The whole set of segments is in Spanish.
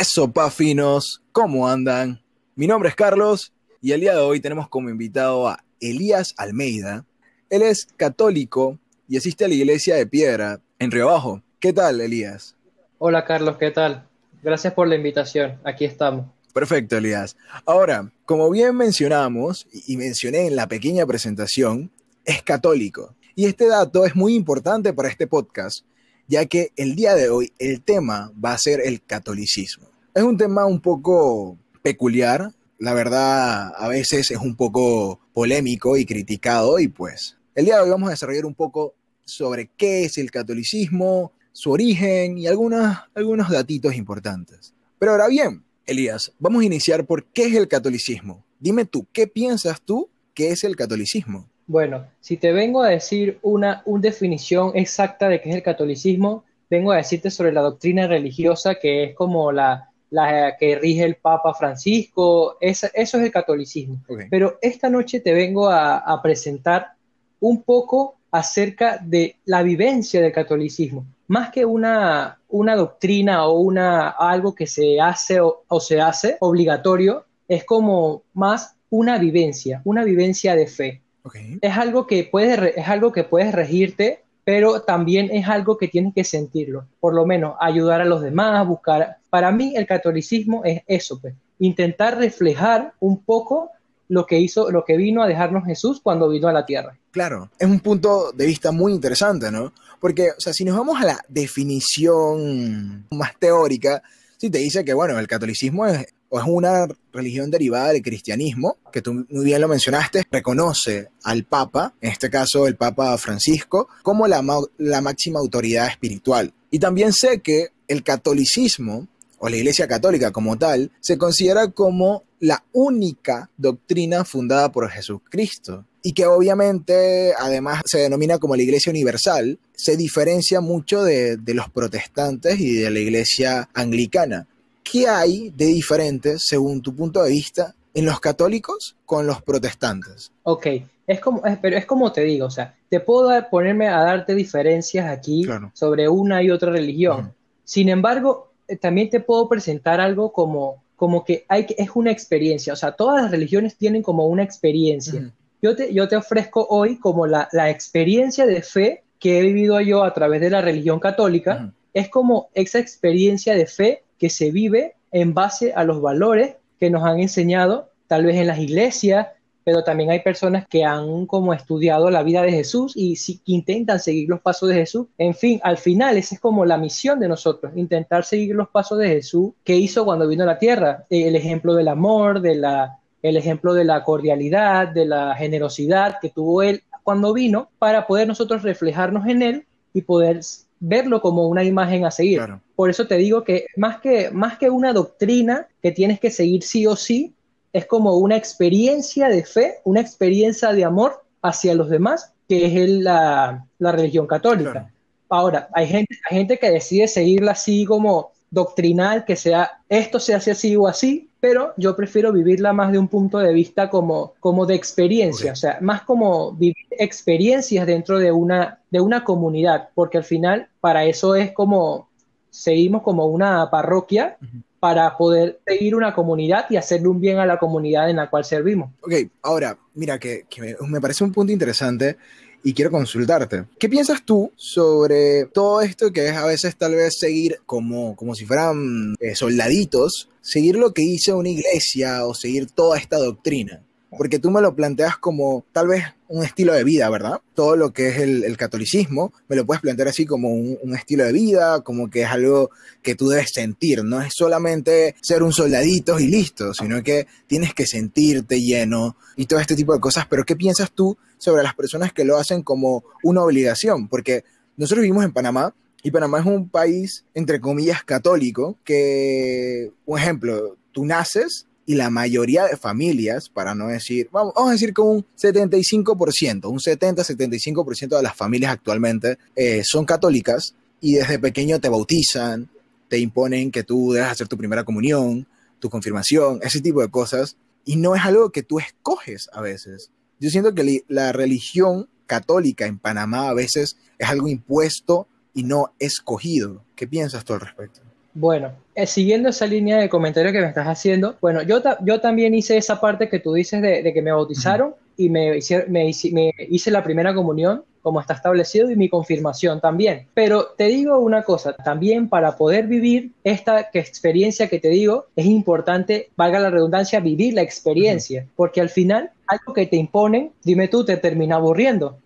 Eso, pafinos, ¿cómo andan? Mi nombre es Carlos y el día de hoy tenemos como invitado a Elías Almeida. Él es católico y asiste a la iglesia de Piedra en Río Bajo. ¿Qué tal, Elías? Hola, Carlos, ¿qué tal? Gracias por la invitación. Aquí estamos. Perfecto, Elías. Ahora, como bien mencionamos y mencioné en la pequeña presentación, es católico. Y este dato es muy importante para este podcast, ya que el día de hoy el tema va a ser el catolicismo. Es un tema un poco peculiar, la verdad a veces es un poco polémico y criticado y pues el día de hoy vamos a desarrollar un poco sobre qué es el catolicismo, su origen y algunos, algunos datitos importantes. Pero ahora bien, Elías, vamos a iniciar por qué es el catolicismo. Dime tú, ¿qué piensas tú que es el catolicismo? Bueno, si te vengo a decir una, una definición exacta de qué es el catolicismo, vengo a decirte sobre la doctrina religiosa que es como la, la que rige el Papa Francisco, eso es el catolicismo. Pero esta noche te vengo a, a, presentar un poco acerca de la vivencia del catolicismo, más que una, una doctrina o una, algo que se hace o, o se hace obligatorio, es como más una vivencia, una vivencia de fe. Es, algo que puedes, es algo que puedes regirte, pero también es algo que tienes que sentirlo. Por lo menos ayudar a los demás, buscar. Para mí el catolicismo es eso, pues, intentar reflejar un poco lo que hizo, lo que vino a dejarnos Jesús cuando vino a la tierra. Claro, es un punto de vista muy interesante, ¿no? Porque, o sea, si nos vamos a la definición más teórica, sí te dice que, bueno, el catolicismo es o es una religión derivada del cristianismo, que tú muy bien lo mencionaste, reconoce al Papa, en este caso el Papa Francisco, como la, la máxima autoridad espiritual. Y también sé que el catolicismo, o la Iglesia Católica como tal, se considera como la única doctrina fundada por Jesucristo y que obviamente además se denomina como la Iglesia Universal, se diferencia mucho de, de los protestantes y de la Iglesia anglicana. ¿Qué hay de diferente, según tu punto de vista, en los católicos con los protestantes? Ok, es como, pero es como te digo, o sea, te puedo ponerme a darte diferencias aquí sobre una y otra religión. Sin embargo, eh, también te puedo presentar algo como, como que, hay que es una experiencia, o sea, todas las religiones tienen como una experiencia. yo, te, yo te ofrezco hoy como la, la, experiencia de fe que he vivido yo a través de la religión católica, es como esa experiencia de fe que se vive en base a los valores que nos han enseñado, tal vez en las iglesias, pero también hay personas que han como estudiado la vida de Jesús y si, intentan seguir los pasos de Jesús. En fin, al final esa es como la misión de nosotros, intentar seguir los pasos de Jesús que hizo cuando vino a la tierra, el ejemplo del amor, de la, el ejemplo de la cordialidad, de la generosidad que tuvo él cuando vino, para poder nosotros reflejarnos en él y poder verlo como una imagen a seguir. Por eso te digo que más, que más que una doctrina que tienes que seguir sí o sí, es como una experiencia de fe, una experiencia de amor hacia los demás, que es la, la, religión católica. Ahora, hay gente, hay gente que decide seguirla así como doctrinal, que sea esto se hace así o así, pero yo prefiero vivirla más de un punto de vista como, como de experiencia, o sea, más como vivir experiencias dentro de una, de una comunidad, porque al final para eso es como, seguimos como una parroquia para poder seguir una comunidad y hacerle un bien a la comunidad en la cual servimos. Ok, ahora, mira, que, que me, me parece un punto interesante y quiero consultarte. ¿Qué piensas tú sobre todo esto que es a veces tal vez seguir como, como si fueran eh, soldaditos, seguir lo que dice una iglesia o seguir toda esta doctrina? Porque tú me lo planteas como tal vez un estilo de vida, ¿verdad? Todo lo que es el, catolicismo, me lo puedes plantear así como un, estilo de vida, como que es algo que tú debes sentir, no es solamente ser un soldadito y listo, sino que tienes que sentirte lleno y todo este tipo de cosas, pero ¿qué piensas tú sobre las personas que lo hacen como una obligación? Porque nosotros vivimos en Panamá y Panamá es un país, entre comillas, católico, que, un ejemplo, tú naces y la mayoría de familias, para no decir, vamos, a decir que un 75%, un 70-75% de las familias actualmente eh, son católicas y desde pequeño te bautizan, te imponen que tú debes hacer tu primera comunión, tu confirmación, ese tipo de cosas, y no es algo que tú escoges a veces. Yo siento que la religión católica en Panamá a veces es algo impuesto y no escogido. ¿Qué piensas tú al respecto? Bueno, eh, siguiendo esa línea de comentario que me estás haciendo, bueno, yo, yo también hice esa parte que tú dices de, que me bautizaron y me, me, hice la primera comunión como está establecido y mi confirmación también. Pero te digo una cosa, también para poder vivir esta experiencia que te digo, es importante, valga la redundancia, vivir la experiencia, porque al final algo que te imponen, dime tú, te termina aburriendo.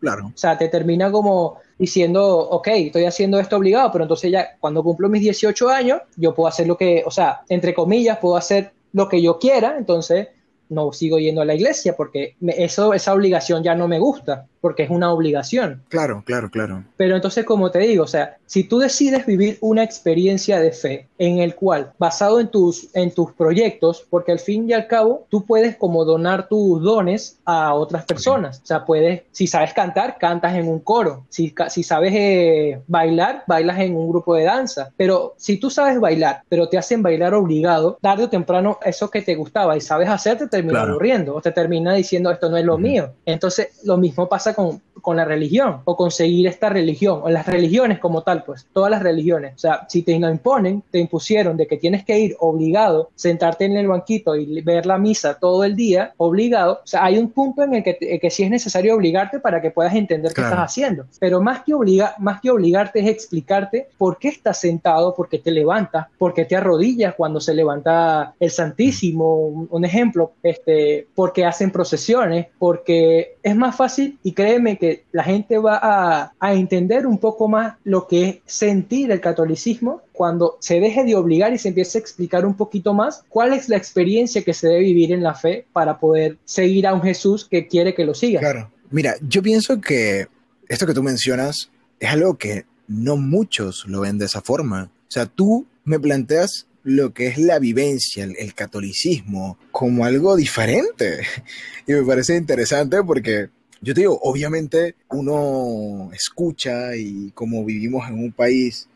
Claro. O sea, te termina como diciendo, ok, estoy haciendo esto obligado, pero entonces ya cuando cumplo mis 18 años, yo puedo hacer lo que, o sea, entre comillas, puedo hacer lo que yo quiera, entonces no sigo yendo a la iglesia porque eso, esa obligación ya no me gusta porque es una obligación. Claro, claro, claro. Pero entonces, como te digo, o sea, si tú decides vivir una experiencia de fe en el cual, basado en tus, en tus proyectos, porque al fin y al cabo, tú puedes como donar tus dones a otras personas. O sea, puedes, si sabes cantar, cantas en un coro. Si, si sabes eh, bailar, bailas en un grupo de danza. Pero si tú sabes bailar, pero te hacen bailar obligado, tarde o temprano eso que te gustaba y sabes hacer te termina aburriendo o te termina diciendo esto no es lo mío. Entonces, lo mismo pasa con, con la religión o conseguir esta religión o las religiones como tal, pues todas las religiones. O sea, si te lo imponen, te impusieron de que tienes que ir obligado, sentarte en el banquito y ver la misa todo el día, obligado. O sea, hay un punto en el que, que sí es necesario obligarte para que puedas entender qué estás haciendo. Pero más que, obliga, más que obligarte es explicarte por qué estás sentado, por qué te levantas, por qué te arrodillas cuando se levanta el Santísimo, un, un ejemplo, este, porque hacen procesiones, porque es más fácil y créeme que la gente va a, a, entender un poco más lo que es sentir el catolicismo cuando se deje de obligar y se empiece a explicar un poquito más cuál es la experiencia que se debe vivir en la fe para poder seguir a un Jesús que quiere que lo siga. Claro. Mira, yo pienso que esto que tú mencionas es algo que no muchos lo ven de esa forma. O sea, tú me planteas lo que es la vivencia, el, catolicismo, como algo diferente. Y me parece interesante porque yo te digo, obviamente uno escucha y como vivimos en un país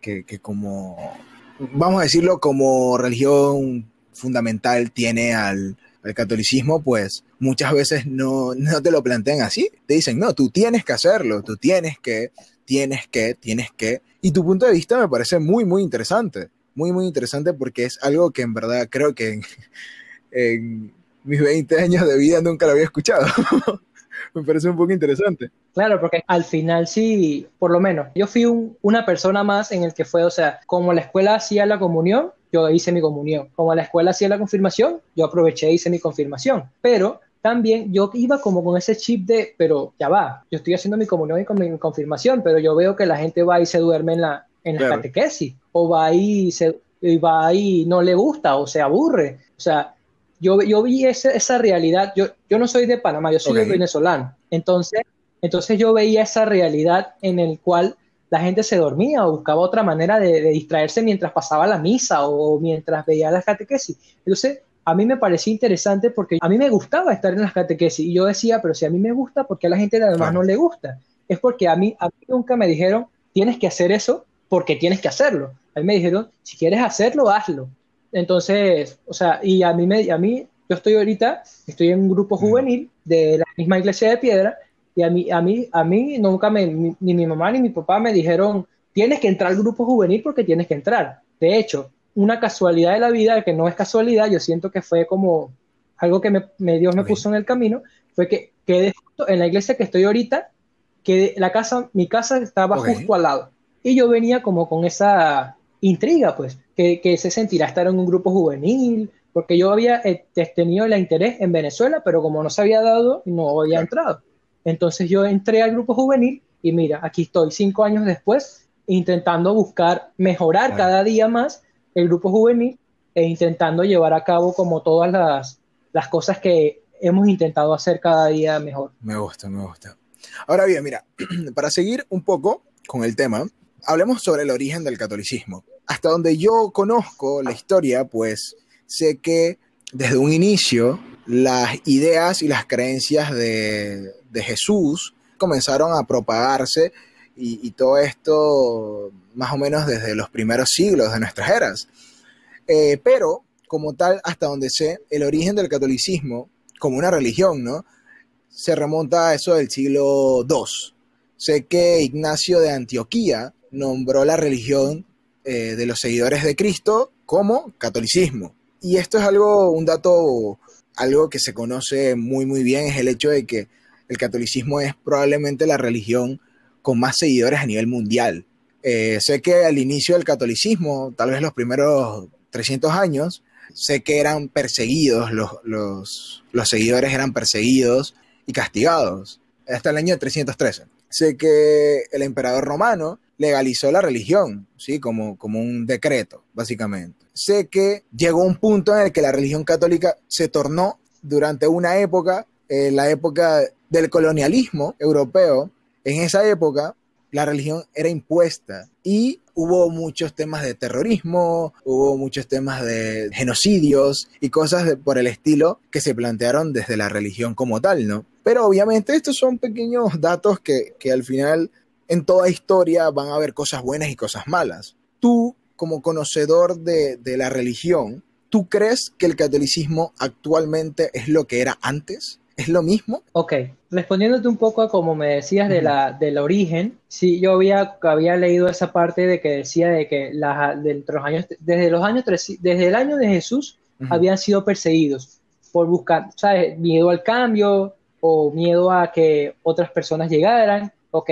que, como, vamos a decirlo, como religión fundamental tiene al, al catolicismo, pues muchas veces no, no te lo plantean así. Te dicen, no, tú tienes que hacerlo, tú tienes que, tienes que, tienes que. Y tu punto de vista me parece muy, muy interesante muy, muy interesante porque es algo que en verdad creo que en, mis 20 años de vida nunca lo había escuchado. Me parece un poco interesante. Claro, porque al final sí, por lo menos, yo fui una persona más en el que fue, o sea, como la escuela hacía la comunión, yo hice mi comunión. Como la escuela hacía la confirmación, yo aproveché e hice mi confirmación. Pero también yo iba como con ese chip de, pero ya va, yo estoy haciendo mi comunión y con mi confirmación, pero yo veo que la gente va y se duerme en la, en la catequesis, o va ahí, se, va ahí no le gusta o se aburre. O sea, yo, yo vi esa, esa realidad, yo, yo no soy de Panamá, yo soy venezolano, entonces, entonces yo veía esa realidad en el cual la gente se dormía o buscaba otra manera de, distraerse mientras pasaba la misa o mientras veía las catequesis. Entonces, a mí me parecía interesante porque a mí me gustaba estar en las catequesis y yo decía, pero si a mí me gusta, ¿por qué a la gente además no le gusta? Es porque a mí, a mí nunca me dijeron, tienes que hacer eso porque tienes que hacerlo. A mí me dijeron, si quieres hacerlo, hazlo. Entonces, o sea, y a mí, me, a mí yo estoy ahorita, estoy en un grupo juvenil de la misma iglesia de piedra, y a mí, a mí, a mí nunca me, ni, mi mamá ni mi papá me dijeron, tienes que entrar al grupo juvenil porque tienes que entrar. De hecho, una casualidad de la vida, que no es casualidad, yo siento que fue como algo que me, Dios me puso en el camino, fue que quedé en la iglesia que estoy ahorita, que la casa, mi casa estaba justo al lado. Y yo venía como con esa intriga, pues, que, se sentirá estar en un grupo juvenil, porque yo había eh, tenido el interés en Venezuela, pero como no se había dado, no había entrado. Entonces yo entré al grupo juvenil y mira, aquí estoy cinco años después intentando buscar mejorar cada día más el grupo juvenil e intentando llevar a cabo como todas las, las cosas que hemos intentado hacer cada día mejor. Me gusta, me gusta. Ahora bien, mira, para seguir un poco con el tema, hablemos sobre el origen del catolicismo. Hasta donde yo conozco la historia, pues sé que desde un inicio las ideas y las creencias de, Jesús comenzaron a propagarse y, todo esto más o menos desde los primeros siglos de nuestras eras. Eh, pero, como tal, hasta donde sé, el origen del catolicismo como una religión, ¿no? Se remonta a eso del siglo II. Sé que Ignacio de Antioquía nombró la religión eh, de los seguidores de Cristo como catolicismo. Y esto es algo, un dato, algo que se conoce muy, muy bien, es el hecho de que el catolicismo es probablemente la religión con más seguidores a nivel mundial. Eh, sé que al inicio del catolicismo, tal vez los primeros 300 años, sé que eran perseguidos, los, los, los seguidores eran perseguidos y castigados, hasta el año 313. Sé que el emperador romano legalizó la religión, ¿sí? Como, como un decreto, básicamente. Sé que llegó un punto en el que la religión católica se tornó durante una época, eh, la época del colonialismo europeo. En esa época, la religión era impuesta y hubo muchos temas de terrorismo, hubo muchos temas de genocidios y cosas por el estilo que se plantearon desde la religión como tal, ¿no? Pero obviamente estos son pequeños datos que, al final en toda historia van a haber cosas buenas y cosas malas. Tú, como conocedor de, de la religión, ¿tú crees que el catolicismo actualmente es lo que era antes? ¿Es lo mismo? Ok, respondiéndote un poco a como me decías de la, del origen, sí, yo había, había leído esa parte de que decía de que la, de los años, desde los años, desde el año de Jesús habían sido perseguidos por buscar, ¿sabes? Miedo al cambio o miedo a que otras personas llegaran, ok,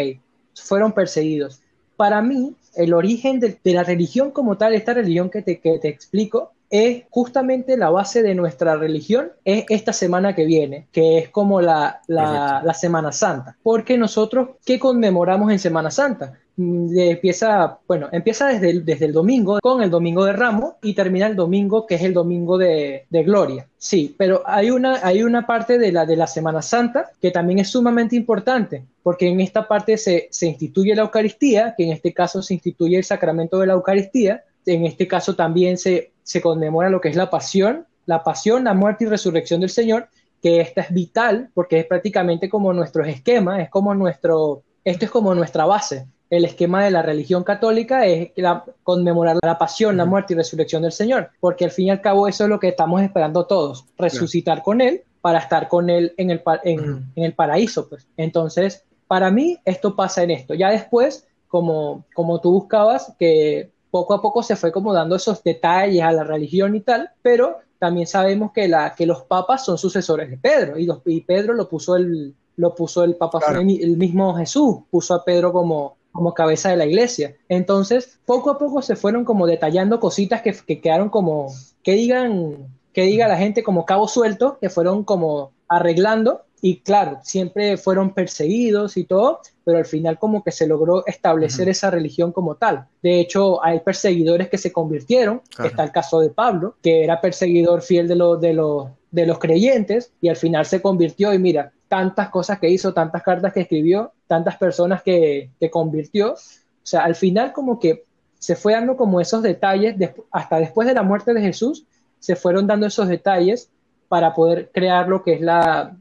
fueron perseguidos. Para mí, el origen de, la religión como tal, esta religión que te, que te explico, es justamente la base de nuestra religión, es esta semana que viene, que es como la, la, Semana Santa. Porque nosotros, ¿qué conmemoramos en Semana Santa? Mm, empieza, bueno, empieza desde el, desde el domingo con el domingo de Ramos y termina el domingo que es el domingo de, de, Gloria. Sí, pero hay una, hay una parte de la, de la Semana Santa que también es sumamente importante porque en esta parte se, se instituye la Eucaristía, que en este caso se instituye el sacramento de la Eucaristía, en este caso también se, se conmemora lo que es la pasión, la pasión, la muerte y resurrección del Señor, que esta es vital porque es prácticamente como nuestro esquema, es como nuestro, esto es como nuestra base. El esquema de la religión católica es la, conmemorar la pasión, la muerte y resurrección del Señor, porque al fin y al cabo eso es lo que estamos esperando todos, resucitar con Él para estar con Él en el, en, el paraíso. Pues. Entonces, para mí esto pasa en esto. Ya después, como, como tú buscabas, que poco a poco se fue como dando esos detalles a la religión y tal, pero también sabemos que, la, que los papas son sucesores de Pedro y, y Pedro lo puso el, lo puso el papa, el, mismo Jesús puso a Pedro como, como cabeza de la iglesia. Entonces, poco a poco se fueron como detallando cositas que, que quedaron como, que digan, que diga la gente como cabo suelto, que fueron como arreglando y claro, siempre fueron perseguidos y todo, pero al final como que se logró establecer esa religión como tal. De hecho, hay perseguidores que se convirtieron, está el caso de Pablo, que era perseguidor fiel de, los de, los de los creyentes y al final se convirtió y mira, tantas cosas que hizo, tantas cartas que escribió, tantas personas que, que convirtió. O sea, al final como que se fue dando como esos detalles, hasta después de la muerte de Jesús, se fueron dando esos detalles para poder crear lo que es la,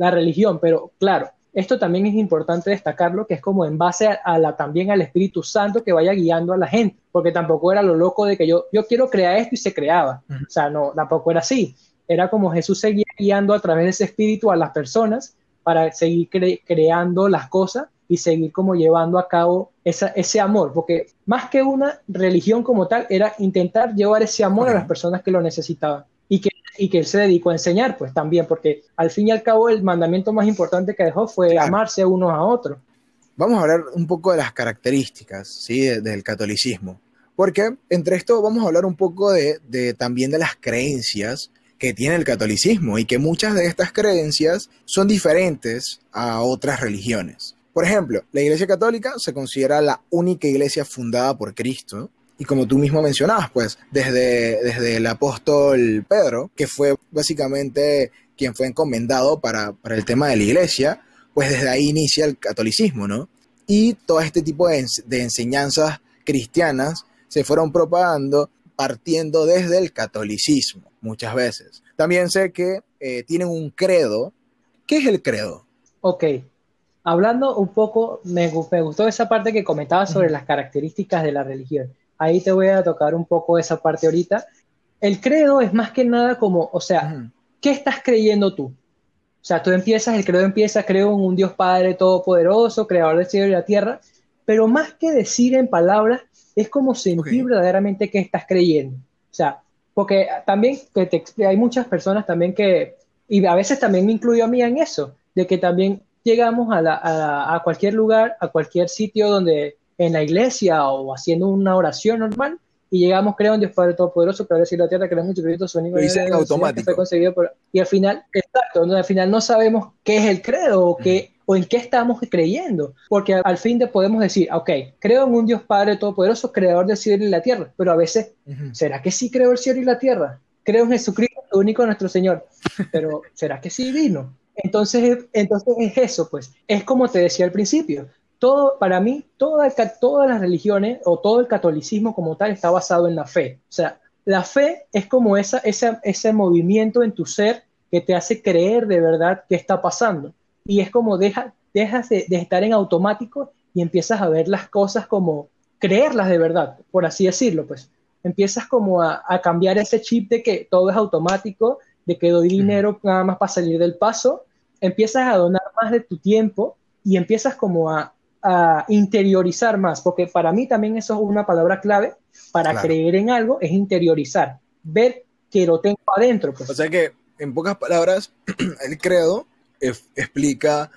la religión. Pero claro, esto también es importante destacarlo, que es como en base a, la, también al Espíritu Santo que vaya guiando a la gente, porque tampoco era lo loco de que yo, yo quiero crear esto y se creaba. O sea, no, tampoco era así. Era como Jesús seguía guiando a través de ese Espíritu a las personas para seguir creando las cosas y seguir como llevando a cabo esa, ese amor, porque más que una religión como tal, era intentar llevar ese amor a las personas que lo necesitaban y que y que él se dedicó a enseñar, pues también, porque al fin y al cabo el mandamiento más importante que dejó fue amarse unos a otros. Vamos a hablar un poco de las características ¿sí? del catolicismo, porque entre esto vamos a hablar un poco de, de también de las creencias que tiene el catolicismo y que muchas de estas creencias son diferentes a otras religiones. Por ejemplo, la Iglesia Católica se considera la única iglesia fundada por Cristo y como tú mismo mencionabas, pues desde, desde el apóstol Pedro, que fue básicamente quien fue encomendado para, el tema de la iglesia, pues desde ahí inicia el catolicismo, ¿no? Y todo este tipo de, enseñanzas cristianas se fueron propagando partiendo desde el catolicismo, muchas veces. También sé que eh, tienen un credo. ¿Qué es el credo? Ok, hablando un poco, me, me gustó esa parte que comentabas sobre las características de la religión ahí te voy a tocar un poco esa parte ahorita. El credo es más que nada como, o sea, ¿qué estás creyendo tú? O sea, tú empiezas, el credo empieza, creo en un Dios Padre Todopoderoso, creador del cielo y la tierra, pero más que decir en palabras, es como sentir verdaderamente que estás creyendo. O sea, porque también que te, hay muchas personas también que, y a veces también me incluyo a mí en eso, de que también llegamos a, a, cualquier lugar, a cualquier sitio donde en la iglesia o haciendo una oración normal, y llegamos, creo en Dios Padre Todopoderoso, que ahora sí la tierra, que mucho Cristo, su único automático. conseguido y al final, exacto, al final no sabemos qué es el credo o, qué, o en qué estamos creyendo, porque al fin de podemos decir, ok, creo en un Dios Padre Todopoderoso, creador del cielo y la tierra, pero a veces, ¿será que sí creo el cielo y la tierra? Creo en Jesucristo, único nuestro Señor, pero ¿será que sí vino? Entonces, entonces es eso, pues, es como te decía al principio, todo, para mí, toda, todas las religiones o todo el catolicismo como tal está basado en la fe. O sea, la fe es como esa, ese movimiento en tu ser que te hace creer de verdad qué está pasando. Y es como deja, dejas de, estar en automático y empiezas a ver las cosas como creerlas de verdad, por así decirlo, pues. Empiezas como a, a cambiar ese chip de que todo es automático, de que doy dinero nada más para salir del paso, empiezas a donar más de tu tiempo y empiezas como a, a interiorizar más, porque para mí también eso es una palabra clave para creer en algo, es interiorizar, ver que lo tengo adentro. Pues. O sea que, en pocas palabras, el credo explica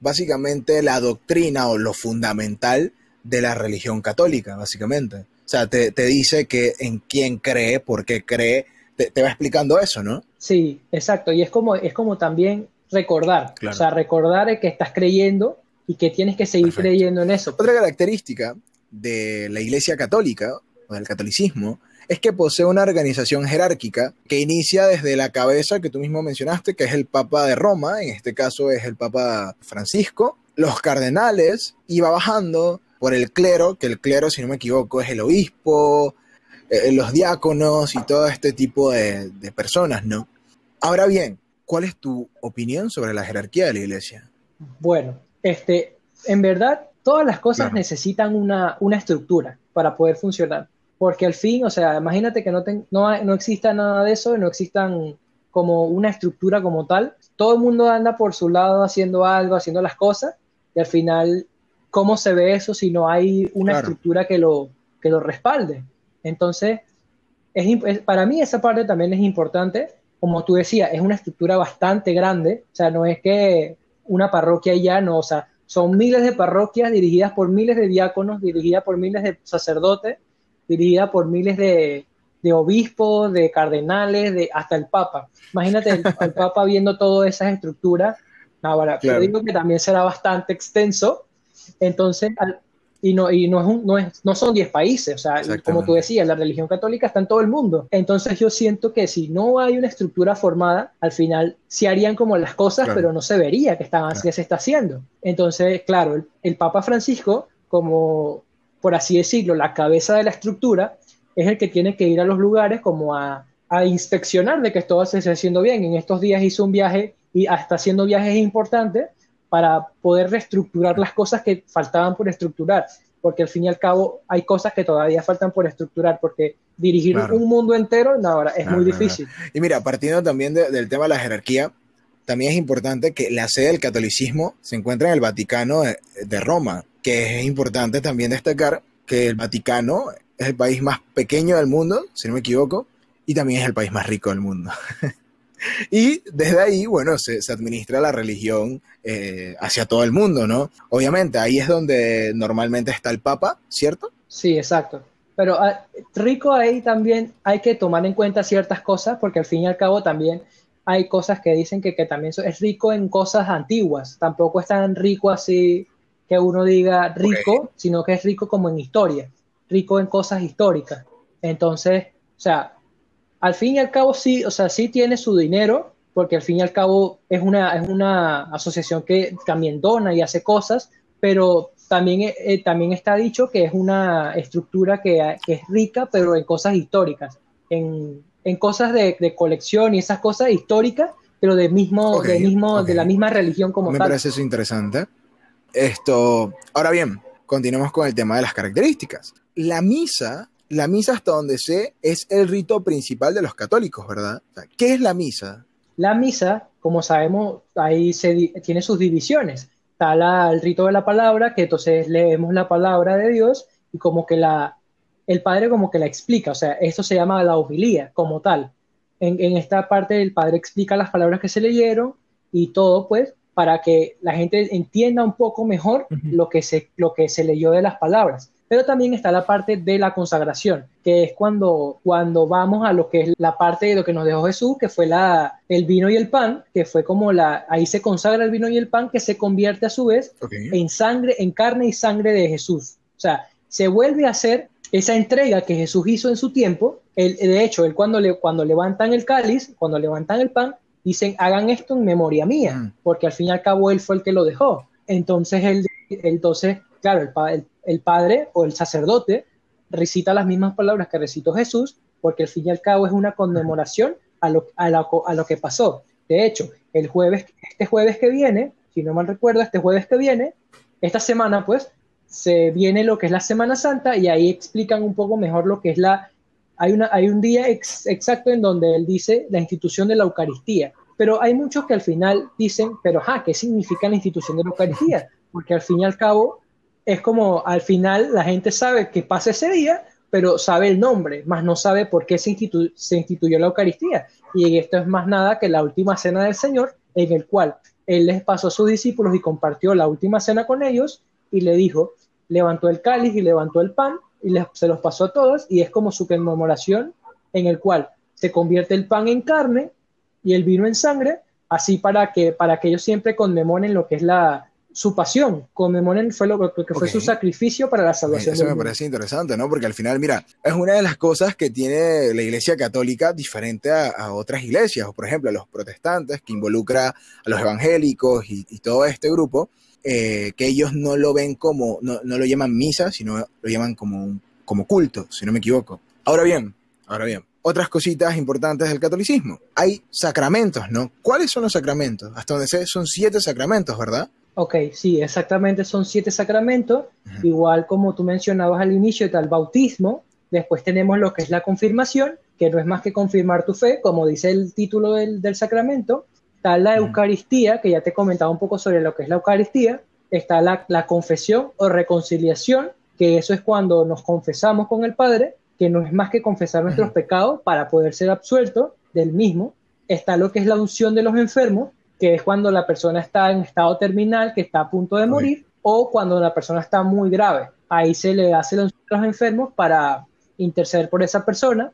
básicamente la doctrina o lo fundamental de la religión católica, básicamente. O sea, te, dice que en quién cree, por qué cree, te, va explicando eso, ¿no? Sí, exacto. Y es como, es como también recordar, o sea, recordar que estás creyendo y que tienes que seguir creyendo en eso. Otra característica de la Iglesia Católica o del catolicismo es que posee una organización jerárquica que inicia desde la cabeza que tú mismo mencionaste, que es el Papa de Roma, en este caso es el Papa Francisco, los cardenales, y va bajando por el clero, que el clero, si no me equivoco, es el obispo, eh, los diáconos y todo este tipo de, de personas, ¿no? Ahora bien, ¿cuál es tu opinión sobre la jerarquía de la iglesia? Bueno, este, en verdad, todas las cosas necesitan una, estructura para poder funcionar. Porque al fin, o sea, imagínate que no, no, no exista nada de eso, no existan como una estructura como tal. Todo el mundo anda por su lado haciendo algo, haciendo las cosas, y al final, ¿cómo se ve eso si no hay una estructura que lo, que lo respalde? Entonces, es, para mí esa parte también es importante. Como tú decías, es una estructura bastante grande, o sea, no es que una parroquia ya, no, o sea, son miles de parroquias dirigidas por miles de diáconos, dirigidas por miles de sacerdotes, dirigidas por miles de, obispos, de cardenales, de hasta el Papa. Imagínate el, Papa viendo todas esas estructuras. Ahora, yo digo que también será bastante extenso. Entonces, y no, y no, es no, es, no son 10 países, o sea, como tú decías, la religión católica está en todo el mundo. Entonces yo siento que si no hay una estructura formada, al final se harían como las cosas, pero no se vería que, estaban, que se está haciendo. Entonces, claro, el, Papa Francisco, como por así decirlo, la cabeza de la estructura, es el que tiene que ir a los lugares como a, a inspeccionar de que todo se esté haciendo bien. En estos días hizo un viaje y está haciendo viajes importantes para poder reestructurar las cosas que faltaban por estructurar, porque al fin y al cabo hay cosas que todavía faltan por estructurar, porque dirigir un mundo entero ahora es muy difícil. Y mira, partiendo también del tema de la jerarquía, también es importante que la sede del catolicismo se encuentra en el Vaticano de, de Roma, que es importante también destacar que el Vaticano es el país más pequeño del mundo, si no me equivoco, y también es el país más rico del mundo. Y desde ahí, bueno, se, administra la religión eh, hacia todo el mundo, ¿no? Obviamente, ahí es donde normalmente está el Papa, ¿cierto? Sí, exacto. Pero ah, rico ahí también hay que tomar en cuenta ciertas cosas, porque al fin y al cabo también hay cosas que dicen que, que también es rico en cosas antiguas. Tampoco es tan rico así que uno diga rico, sino que es rico como en historia, rico en cosas históricas. Entonces, o sea, al fin y al cabo sí, o sea, sí tiene su dinero, porque al fin y al cabo es una, es una asociación que también dona y hace cosas, pero también, eh, eh, también está dicho que es una estructura que, es rica, pero en cosas históricas, en, cosas de, colección y esas cosas históricas, pero de, mismo, de, mismo, de la misma religión como tal. Me parece eso interesante. Esto, ahora bien, continuemos con el tema de las características. La misa la misa, hasta donde sé, es el rito principal de los católicos, ¿verdad? ¿Qué es la misa? La misa, como sabemos, ahí se, tiene sus divisiones. está el rito de la palabra, que entonces leemos la palabra de Dios y como que la, el padre como que la explica, o sea, esto se llama la homilía como tal. En, en esta parte el padre explica las palabras que se leyeron y todo, pues, para que la gente entienda un poco mejor lo, que se, lo que se leyó de las palabras. Pero también está la parte de la consagración, que es cuando, cuando vamos a lo que es la parte de lo que nos dejó Jesús, que fue la, el vino y el pan, que fue como la, ahí se consagra el vino y el pan, que se convierte a su vez en sangre, en carne y sangre de Jesús. O sea, se vuelve a hacer esa entrega que Jesús hizo en su tiempo. El, de hecho, él cuando, le, cuando levantan el cáliz, cuando levantan el pan, dicen, hagan esto en memoria mía, mm. porque al fin y al cabo él fue el que lo dejó. Entonces, él, entonces claro, el, el padre o el sacerdote recita las mismas palabras que recitó Jesús, porque al fin y al cabo es una conmemoración a lo, a, lo que pasó. De hecho, el jueves, este jueves que viene, si no mal recuerdo, este jueves que viene, esta semana pues, se viene lo que es la Semana Santa y ahí explican un poco mejor lo que es la... Hay, una, hay un día exacto en donde él dice la institución de la Eucaristía, pero hay muchos que al final dicen, pero, ja, ¿qué significa la institución de la Eucaristía? Porque al fin y al cabo es como al final la gente sabe que pasa ese día, pero sabe el nombre, más no sabe por qué se, instituyó la Eucaristía. Y esto es más nada que la última cena del Señor, en el cual Él les pasó a sus discípulos y compartió la última cena con ellos y le dijo, levantó el cáliz y levantó el pan y se los pasó a todos y es como su conmemoración en el cual se convierte el pan en carne y el vino en sangre, así para que, para que ellos siempre conmemoren lo que es la, su pasión, conmemoren fue lo que fue su sacrificio para la salvación. Eso me parece interesante, ¿no? Porque al final, mira, es una de las cosas que tiene la Iglesia Católica diferente a, otras iglesias, o por ejemplo a los protestantes, que involucra a los evangélicos y, todo este grupo, eh, que ellos no lo ven como, no, lo llaman misa, sino lo llaman como, como culto, si no me equivoco. Ahora bien, ahora bien, otras cositas importantes del catolicismo. Hay sacramentos, ¿no? ¿Cuáles son los sacramentos? Hasta donde sé, son siete sacramentos, ¿verdad? Ok, sí, exactamente son siete sacramentos, igual como tú mencionabas al inicio, está el bautismo, después tenemos lo que es la confirmación, que no es más que confirmar tu fe, como dice el título del, sacramento, está la Eucaristía, que ya te he comentado un poco sobre lo que es la Eucaristía, está la, la confesión o reconciliación, que eso es cuando nos confesamos con el Padre, que no es más que confesar nuestros pecados para poder ser absuelto del mismo, está lo que es la unción de los enfermos, que es cuando la persona está en estado terminal, que está a punto de morir, o cuando la persona está muy grave. Ahí se le hace los, enfermos para interceder por esa persona.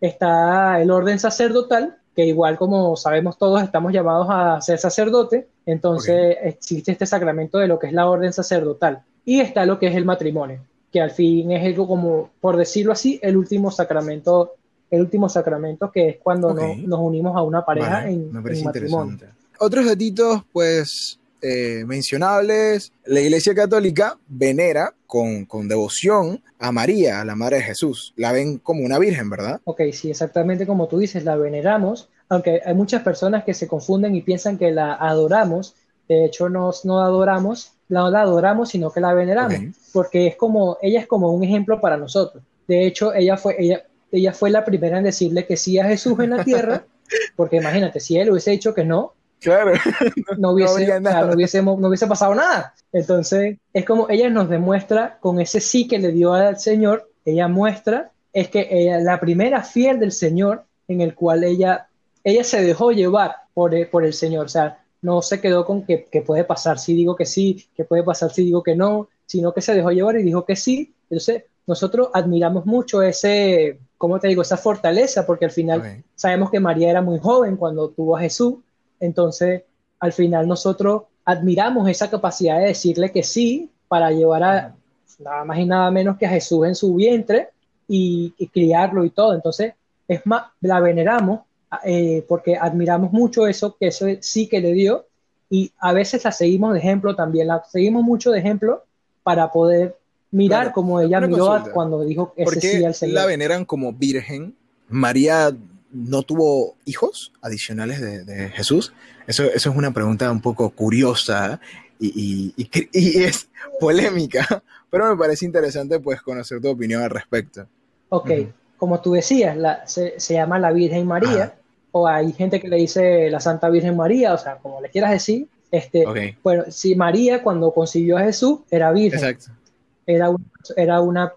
Está el orden sacerdotal, que igual como sabemos todos estamos llamados a ser sacerdote, entonces existe este sacramento de lo que es la orden sacerdotal. Y está lo que es el matrimonio, que al fin es algo como, por decirlo así, el último sacramento, el último sacramento que es cuando nos unimos a una pareja en, en matrimonio. Otros datitos, pues, eh, mencionables, la Iglesia Católica venera con, devoción a María, a la Madre de Jesús. La ven como una virgen, ¿verdad? Ok, sí, exactamente como tú dices, la veneramos, aunque hay muchas personas que se confunden y piensan que la adoramos. De hecho, no, no adoramos, no la adoramos, sino que la veneramos, porque es como, ella es como un ejemplo para nosotros. De hecho, ella fue, ella, ella fue la primera en decirle que sí a Jesús en la tierra, porque imagínate, si él hubiese dicho que no, Claro. No hubiese, no, hubiese pasado nada. Entonces, es como ella nos demuestra con ese sí que le dio al Señor, ella muestra, es que ella, la primera fiel del Señor, en el cual ella, ella se dejó llevar por, el, por el Señor. O sea, no se quedó con que, que, puede pasar si digo que sí, que puede pasar si digo que no, sino que se dejó llevar y dijo que sí. Entonces, nosotros admiramos mucho ese, ¿cómo te digo? Esa fortaleza, porque al final sabemos que María era muy joven cuando tuvo a Jesús entonces, al final nosotros admiramos esa capacidad de decirle que sí para llevar a nada más y nada menos que a Jesús en su vientre y, criarlo y todo. Entonces, es más, la veneramos eh, porque admiramos mucho eso, que eso sí que le dio y a veces la seguimos de ejemplo también, la seguimos mucho de ejemplo para poder mirar como ella miró cuando dijo ese sí al Señor. la veneran como virgen? María no tuvo hijos adicionales de, Jesús? Eso, eso, es una pregunta un poco curiosa y, es polémica, pero me parece interesante pues conocer tu opinión al respecto. Ok, como tú decías, se, llama la Virgen María, o hay gente que le dice la Santa Virgen María, o sea, como le quieras decir, Este, Bueno, si María cuando concibió a Jesús era virgen. Exacto. Era, era, una,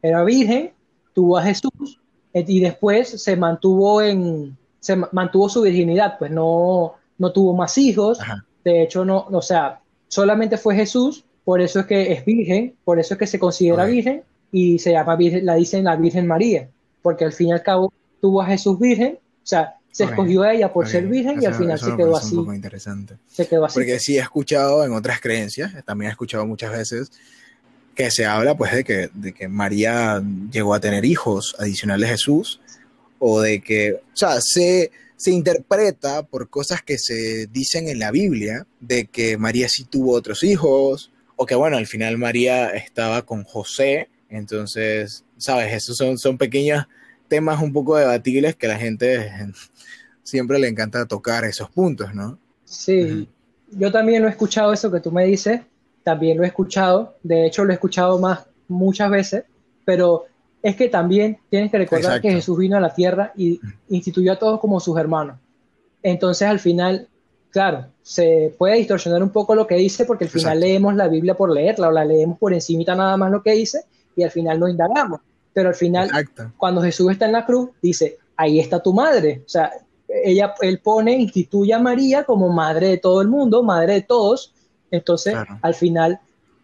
era virgen, tuvo a Jesús y después se mantuvo en, se mantuvo su virginidad, pues no, no tuvo más hijos. De hecho, no, o sea, solamente fue Jesús, por eso es que es virgen, por eso es que se considera virgen y se llama virgen, la dicen la Virgen María, porque al fin y al cabo tuvo a Jesús virgen, o sea, se escogió a ella por ser virgen y al final se quedó así. Un poco interesante. Se quedó así. Porque sí he escuchado en otras creencias, también he escuchado muchas veces que se habla pues de que, de que María llegó a tener hijos adicionales a Jesús o de que, o sea, se, se interpreta por cosas que se dicen en la Biblia de que María sí tuvo otros hijos o que bueno, al final María estaba con José, entonces, sabes, esos son, son pequeños temas un poco debatibles que la gente siempre le encanta tocar esos puntos, ¿no? Sí, yo también lo he escuchado eso que tú me dices, también lo he escuchado, de hecho lo he escuchado más muchas veces, pero es que también tienes que recordar que Jesús vino a la tierra y instituyó a todos como sus hermanos. Entonces al final, claro, se puede distorsionar un poco lo que dice porque al final leemos la Biblia por leerla o la leemos por encimita nada más lo que dice y al final no indagamos. Pero al final, cuando Jesús está en la cruz, dice, ahí está tu madre. O sea, ella, él pone, instituye a María como madre de todo el mundo, madre de todos. Entonces, al final,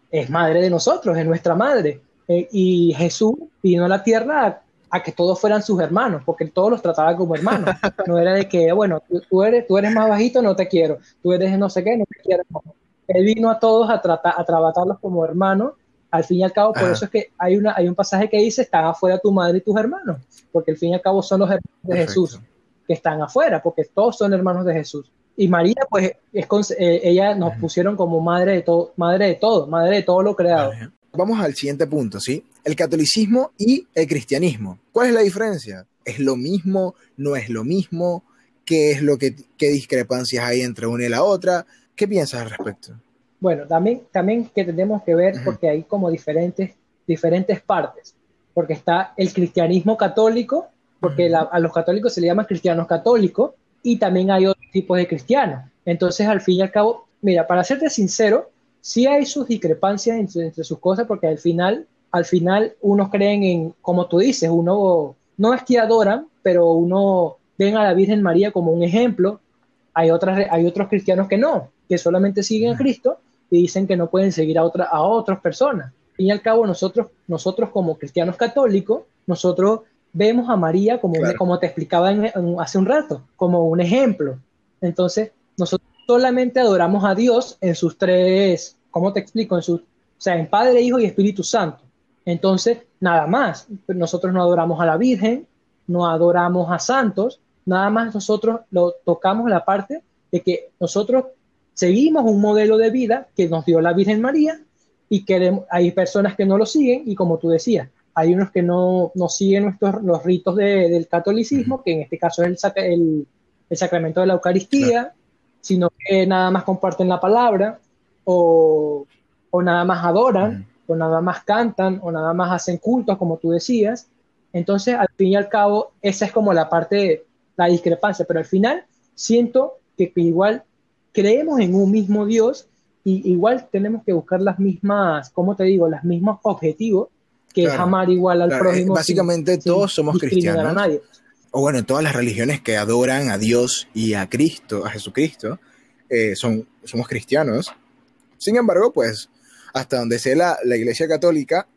es madre de nosotros, es nuestra madre. Eh, y Jesús vino a la tierra a, que todos fueran sus hermanos, porque todos los trataba como hermanos. No era de que, bueno, tú, eres, tú eres más bajito, no te quiero. Tú eres no sé qué, no te quiero. Él vino a todos a, tratar, a tratarlos como hermanos al fin y al cabo, por eso es que hay, una, hay un pasaje que dice, están afuera tu madre y tus hermanos, porque al fin y al cabo son los hermanos de Jesús que están afuera, porque todos son hermanos de Jesús. Y María, pues, es, eh, ella nos pusieron como madre de todo, madre de todo, madre de todo lo creado. Vamos al siguiente punto, ¿sí? El catolicismo y el cristianismo. ¿Cuál es la diferencia? ¿Es lo mismo? ¿No es lo mismo? ¿Qué es lo que, qué discrepancias hay entre una y la otra? ¿Qué piensas al respecto? Bueno, también, también que tenemos que ver porque hay como diferentes, diferentes partes, porque está el cristianismo católico, porque a los católicos se le llaman cristianos católicos, y también hay otros tipos de cristianos. Entonces, al fin y al cabo, mira, para serte sincero, sí hay sus discrepancias entre, sus cosas, porque al final, al final, unos creen en, como tú dices, uno no es que adoran, pero uno ven a la Virgen María como un ejemplo. Hay, otras, hay otros cristianos que no, que solamente siguen a Cristo y dicen que no pueden seguir a, otra, a otras personas. Al fin y al cabo, nosotros, nosotros como cristianos católicos, nosotros vemos a María como, como te explicaba hace un rato, como un ejemplo. Entonces, nosotros solamente adoramos a Dios en sus tres, ¿cómo te explico? En sus, o sea, en Padre, Hijo y Espíritu Santo. Entonces, nada más. Nosotros no adoramos a la Virgen, no adoramos a santos, nada más nosotros lo tocamos la parte de que nosotros seguimos un modelo de vida que nos dio la Virgen María y queremos, hay personas que no lo siguen y como tú decías, hay unos que no, no siguen nuestros, los ritos del catolicismo, que en este caso es el, el, sacramento de la Eucaristía, sino que nada más comparten la palabra o, o nada más adoran, o nada más cantan, o nada más hacen cultos, como tú decías. Entonces, al fin y al cabo, esa es como la parte, la discrepancia, pero al final siento que igual creemos en un mismo Dios y igual tenemos que buscar las mismas, ¿cómo te digo? Los mismos objetivos que es amar igual al prójimo. Básicamente todos somos cristianos. O bueno, todas las religiones que adoran a Dios y a Cristo, a Jesucristo, eh, son, somos cristianos. Sin embargo, pues, hasta donde sea la, la Iglesia Católica,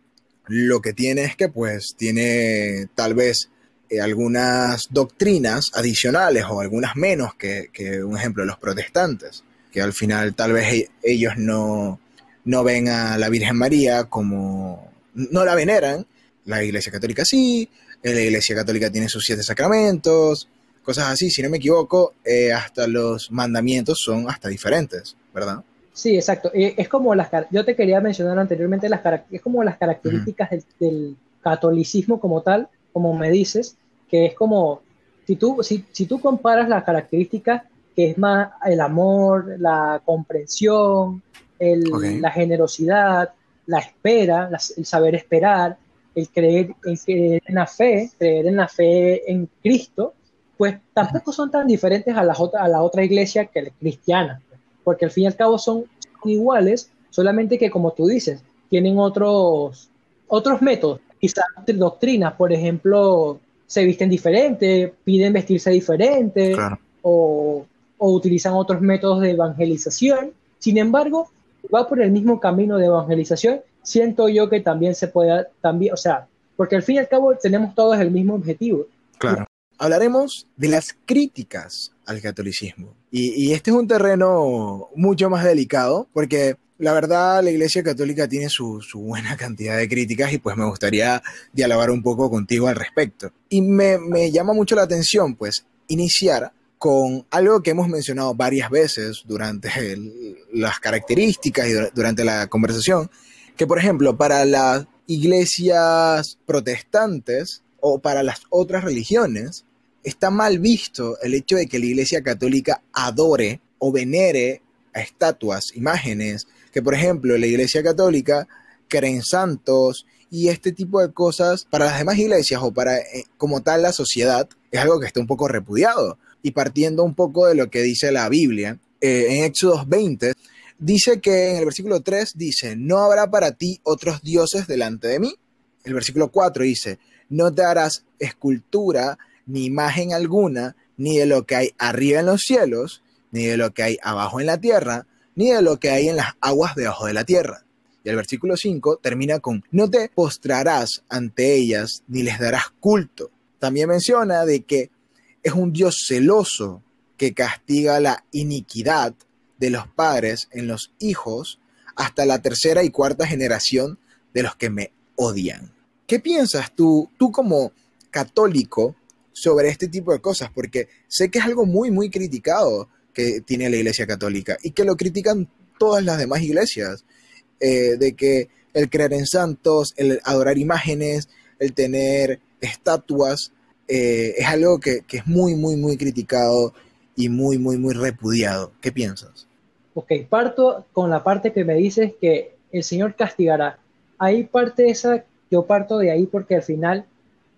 lo que tiene es que, pues, tiene tal vez eh, algunas doctrinas adicionales o algunas menos que, un ejemplo, los protestantes, que al final tal vez e-, ellos no, no ven a la Virgen María como, no la veneran, la Iglesia Católica sí, la Iglesia Católica tiene sus siete sacramentos, cosas así, si no me equivoco, eh, hasta los mandamientos son hasta diferentes, ¿verdad? Sí, exacto. Eh, es como las, yo te quería mencionar anteriormente, las, es como las características del, catolicismo como tal, como me dices, que es como, si tú, si, si tú comparas las características, que es más el amor, la comprensión, el, la generosidad, la espera, el saber esperar, el creer, en la fe, creer en la fe en Cristo, pues tampoco son tan diferentes a, la otra, a la otra iglesia que la cristiana. porque al fin y al cabo son iguales, solamente que como tú dices, tienen otros, otros métodos, quizás doctrinas, por ejemplo, se visten diferente, piden vestirse diferente, o, o utilizan otros métodos de evangelización. Sin embargo, va por el mismo camino de evangelización, siento yo que también se puede, también, o sea, porque al fin y al cabo tenemos todos el mismo objetivo. Claro. Hablaremos de las críticas al catolicismo. Y, este es un terreno mucho más delicado, porque la verdad la Iglesia Católica tiene su, su, buena cantidad de críticas y pues me gustaría dialogar un poco contigo al respecto. Y me, me llama mucho la atención, pues, iniciar con algo que hemos mencionado varias veces durante las características y durante la conversación, que por ejemplo para las iglesias protestantes o para las otras religiones, está mal visto el hecho de que la iglesia católica adore o venere a estatuas, imágenes, que por ejemplo la iglesia católica creen santos y este tipo de cosas para las demás iglesias o para eh, como tal la sociedad es algo que está un poco repudiado y partiendo un poco de lo que dice la Biblia, eh, en Éxodo 20, dice que en el versículo 3 dice, no habrá para ti otros dioses delante de mí. El versículo 4 dice, no te harás escultura ni imagen alguna, ni de lo que hay arriba en los cielos, ni de lo que hay abajo en la tierra, ni de lo que hay en las aguas debajo de la tierra. Y el versículo 5 termina con, no te postrarás ante ellas, ni les darás culto. También menciona de que es un Dios celoso que castiga la iniquidad de los padres en los hijos hasta la tercera y cuarta generación de los que me odian. ¿Qué piensas tú, tú como católico, sobre este tipo de cosas? Porque sé que es algo muy, muy criticado que tiene la Iglesia Católica y que lo critican todas las demás iglesias, eh, de que el creer en santos, el adorar imágenes, el tener estatuas, eh, es algo que, es muy, muy, muy criticado y muy, muy, muy repudiado. ¿Qué piensas? Ok, parto con la parte que me dices que el Señor castigará. Ahí parte esa, yo parto de ahí porque al final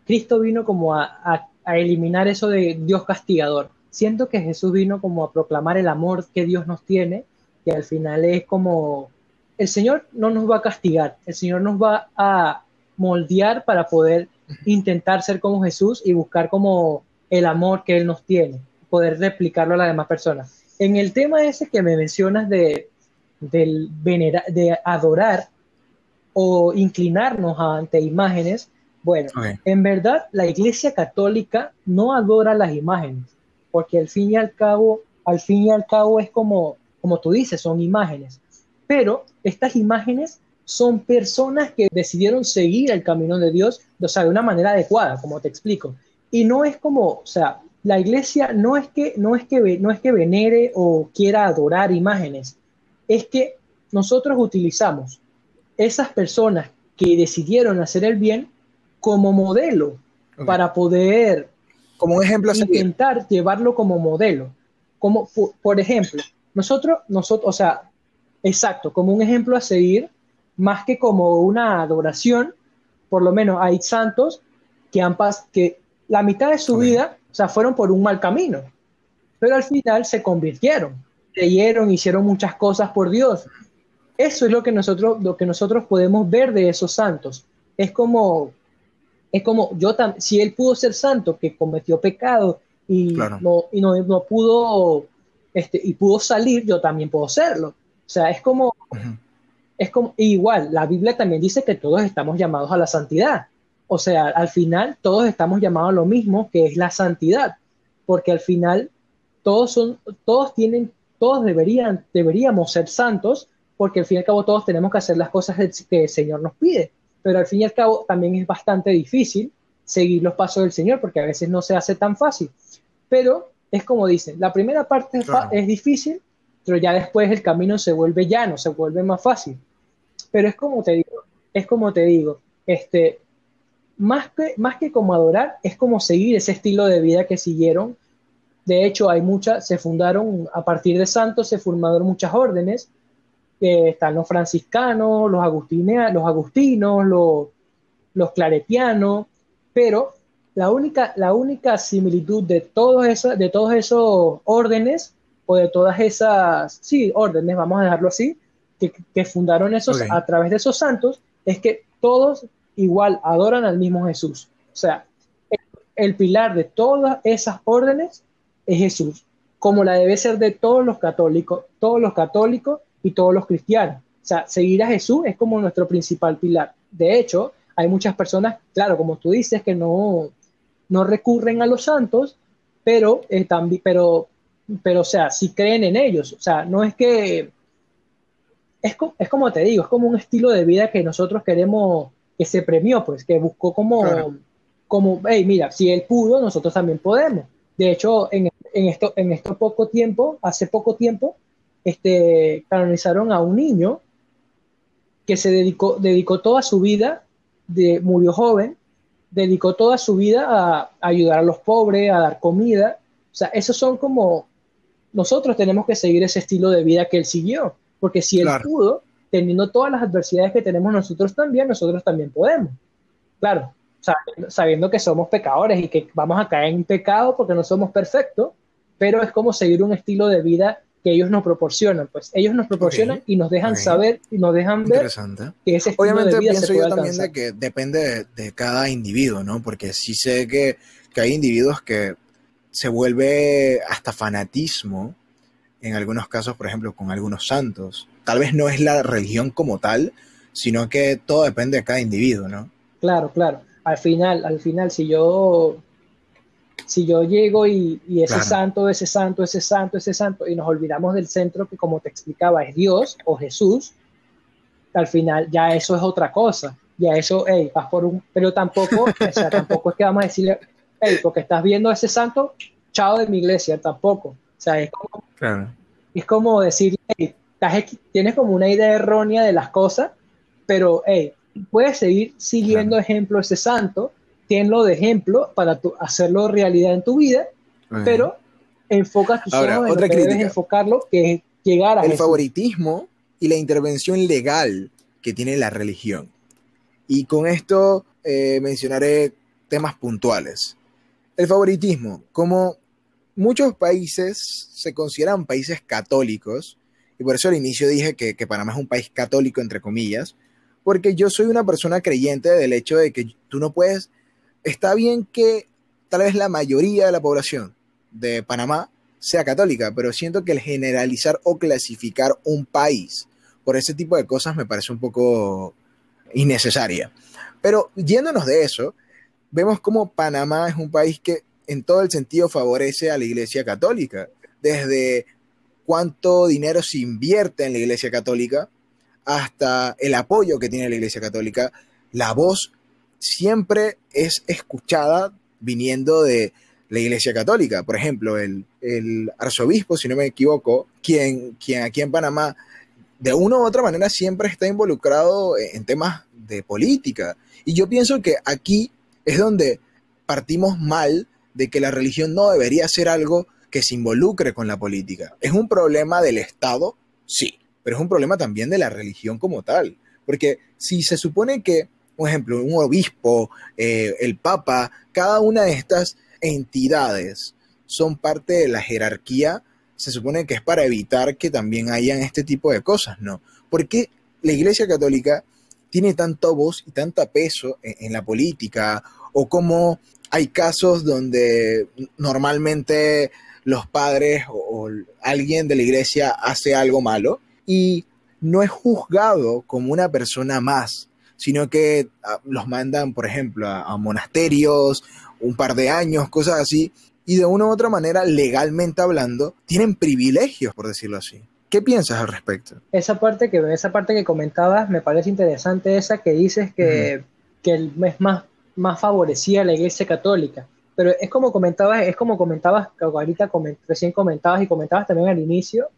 Cristo vino como a, a eliminar eso de Dios castigador. Siento que Jesús vino como a proclamar el amor que Dios nos tiene y al final es como el Señor no nos va a castigar, el Señor nos va a moldear para poder intentar ser como Jesús y buscar como el amor que Él nos tiene, poder replicarlo a las demás personas. En el tema ese que me mencionas de, del de adorar o inclinarnos ante imágenes, bueno, en verdad la Iglesia Católica no adora las imágenes, porque al fin y al cabo, al fin y al cabo es como, como tú dices, son imágenes. Pero estas imágenes son personas que decidieron seguir el camino de Dios, o sea, de una manera adecuada, como te explico. Y no es como, o sea, la iglesia no es que no es que no es que venere o quiera adorar imágenes, es que nosotros utilizamos esas personas que decidieron hacer el bien como modelo para poder como un ejemplo intentar llevarlo como modelo. Como por, ejemplo, nosotros nosotros, o sea, exacto, como un ejemplo a seguir más que como una adoración, por lo menos hay santos que han que la mitad de su vida, o sea, fueron por un mal camino, pero al final se convirtieron, creyeron, hicieron muchas cosas por Dios. Eso es lo que nosotros, lo que nosotros podemos ver de esos santos. Es como, es como yo si él pudo ser santo que cometió pecado y no y no, no, pudo este y pudo salir, yo también puedo serlo. O sea, es como es como igual, la Biblia también dice que todos estamos llamados a la santidad. O sea, al final todos estamos llamados a lo mismo, que es la santidad, porque al final todos son, todos tienen, todos deberían, deberíamos ser santos, porque al fin y al cabo todos tenemos que hacer las cosas que el Señor nos pide. Pero al fin y al cabo también es bastante difícil seguir los pasos del Señor, porque a veces no se hace tan fácil. Pero es como dicen, la primera parte es difícil, pero ya después el camino se vuelve llano, se vuelve más fácil. Pero es como te digo, es como te digo, este, más que, más que como adorar, es como seguir ese estilo de vida que siguieron. De hecho, hay muchas, se fundaron, a partir de santos, se formaron muchas órdenes, que están los franciscanos, los, los agustinos, los, los claretianos, pero la única, la única similitud de, todos esos, de todos esos órdenes o de todas esas, sí, órdenes, vamos a dejarlo así, que, fundaron esos a través de esos santos, es que todos igual adoran al mismo Jesús. O sea, el, pilar de todas esas órdenes es Jesús, como la debe ser de todos los católicos, todos los católicos y todos los cristianos. O sea, seguir a Jesús es como nuestro principal pilar. De hecho, hay muchas personas, claro, como tú dices, que no, no recurren a los santos, pero eh, también, pero, pero, o sea, si creen en ellos. O sea, no es que es, es, como te digo, es como un estilo de vida que nosotros queremos, que se premió, pues, que buscó como, como, hey, mira, si él pudo, nosotros también podemos. De hecho, en, en, esto, en esto poco tiempo, hace poco tiempo, este, canonizaron a un niño que se dedicó, dedicó toda su vida, de, murió joven, dedicó toda su vida a, ayudar a los pobres, a dar comida. O sea, esos son como, nosotros tenemos que seguir ese estilo de vida que él siguió, porque si él pudo, teniendo todas las adversidades que tenemos nosotros también, nosotros también podemos. Claro, sabiendo que somos pecadores y que vamos a caer en pecado porque no somos perfectos, pero es como seguir un estilo de vida que ellos nos proporcionan, pues ellos nos proporcionan y nos dejan saber y nos dejan ver que ese Obviamente pienso yo también de que depende de, cada individuo, ¿no? Porque sí sé que, que hay individuos que se vuelve hasta fanatismo en algunos casos, por ejemplo, con algunos santos. Tal vez no es la religión como tal, sino que todo depende de cada individuo, ¿no? Claro, claro. Al final, al final, si yo si yo llego y, ese santo, ese santo, ese santo, ese santo, y nos olvidamos del centro que como te explicaba es Dios o Jesús, al final ya eso es otra cosa. Ya eso, hey, vas por un... Pero tampoco, o sea, tampoco es que vamos a decirle, hey, porque estás viendo a ese santo, chao de mi iglesia, tampoco. O sea, es como, es como decir, hey, tienes como una idea errónea de las cosas, pero hey, puedes seguir siguiendo ejemplo ese santo, tenlo de ejemplo para hacerlo realidad en tu vida, pero enfoca tus ojos en otra lo que debes enfocarlo, que es llegar a El favoritismo y la intervención legal que tiene la religión. Y con esto eh, mencionaré temas puntuales. El favoritismo, como muchos países se consideran países católicos, y por eso al inicio dije que, Panamá es un país católico, entre comillas, porque yo soy una persona creyente del hecho de que tú no puedes está bien que tal vez la mayoría de la población de Panamá sea católica, pero siento que el generalizar o clasificar un país por ese tipo de cosas me parece un poco innecesaria. Pero yéndonos de eso, vemos como Panamá es un país que en todo el sentido favorece a la Iglesia Católica, desde cuánto dinero se invierte en la Iglesia Católica hasta el apoyo que tiene la Iglesia Católica, la voz siempre es escuchada viniendo de la Iglesia Católica. Por ejemplo, el, arzobispo, si no me equivoco, quien, quien aquí en Panamá de una u otra manera siempre está involucrado en temas de política. Y yo pienso que aquí es donde partimos mal de que la religión no debería ser algo que se involucre con la política. ¿Es un problema del Estado? Sí, pero es un problema también de la religión como tal. Porque si se supone que por ejemplo, un obispo, eh, el papa, cada una de estas entidades son parte de la jerarquía, se supone que es para evitar que también hayan este tipo de cosas, ¿no? Porque la Iglesia Católica tiene tanto voz y tanto peso en, la política, o como hay casos donde normalmente los padres o alguien de la iglesia hace algo malo y no es juzgado como una persona más, sino que ah, los mandan, por ejemplo, a, monasterios, un par de años, cosas así, y de una u otra manera, legalmente hablando, tienen privilegios, por decirlo así. ¿Qué piensas al respecto? Esa parte que, esa parte que comentabas me parece interesante, esa que dices que, que es más, más favorecida a la Iglesia Católica. Pero es como comentabas, es como comentabas, ahorita recién comentabas y comentabas también al inicio,